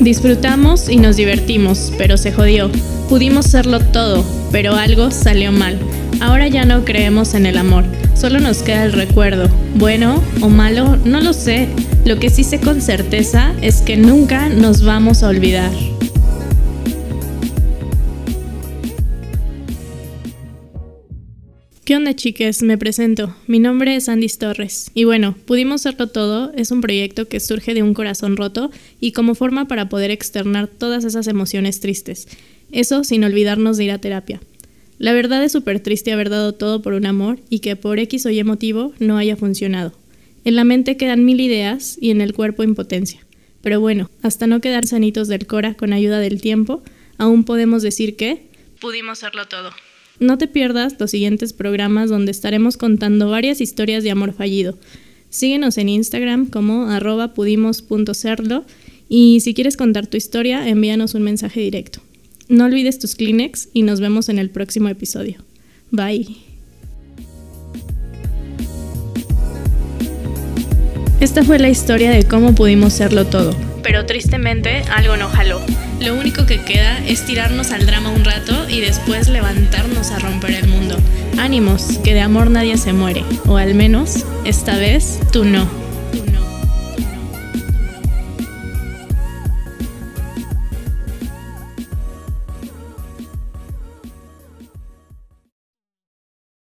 Disfrutamos y nos divertimos, pero se jodió. Pudimos serlo todo, pero algo salió mal. Ahora ya no creemos en el amor, solo nos queda el recuerdo. Bueno o malo, no lo sé. Lo que sí sé con certeza es que nunca nos vamos a olvidar. ¿Qué onda chiques? Me presento. Mi nombre es Andy Torres. Y bueno, Pudimos Serlo Todo es un proyecto que surge de un corazón roto y como forma para poder externar todas esas emociones tristes. Eso sin olvidarnos de ir a terapia. La verdad es súper triste haber dado todo por un amor y que por X o Y motivo no haya funcionado. En la mente quedan mil ideas y en el cuerpo impotencia. Pero bueno, hasta no quedar sanitos del cora con ayuda del tiempo, aún podemos decir que pudimos serlo todo. No te pierdas los siguientes programas donde estaremos contando varias historias de amor fallido. Síguenos en Instagram como arroba pudimos.serlo y si quieres contar tu historia, envíanos un mensaje directo. No olvides tus Kleenex y nos vemos en el próximo episodio. Bye. Esta fue la historia de cómo pudimos serlo todo, pero tristemente algo no jaló. Lo único que queda es tirarnos al drama un rato y después levantarnos a romper el mundo. Ánimos, que de amor nadie se muere, o al menos, esta vez, tú no. Tú no.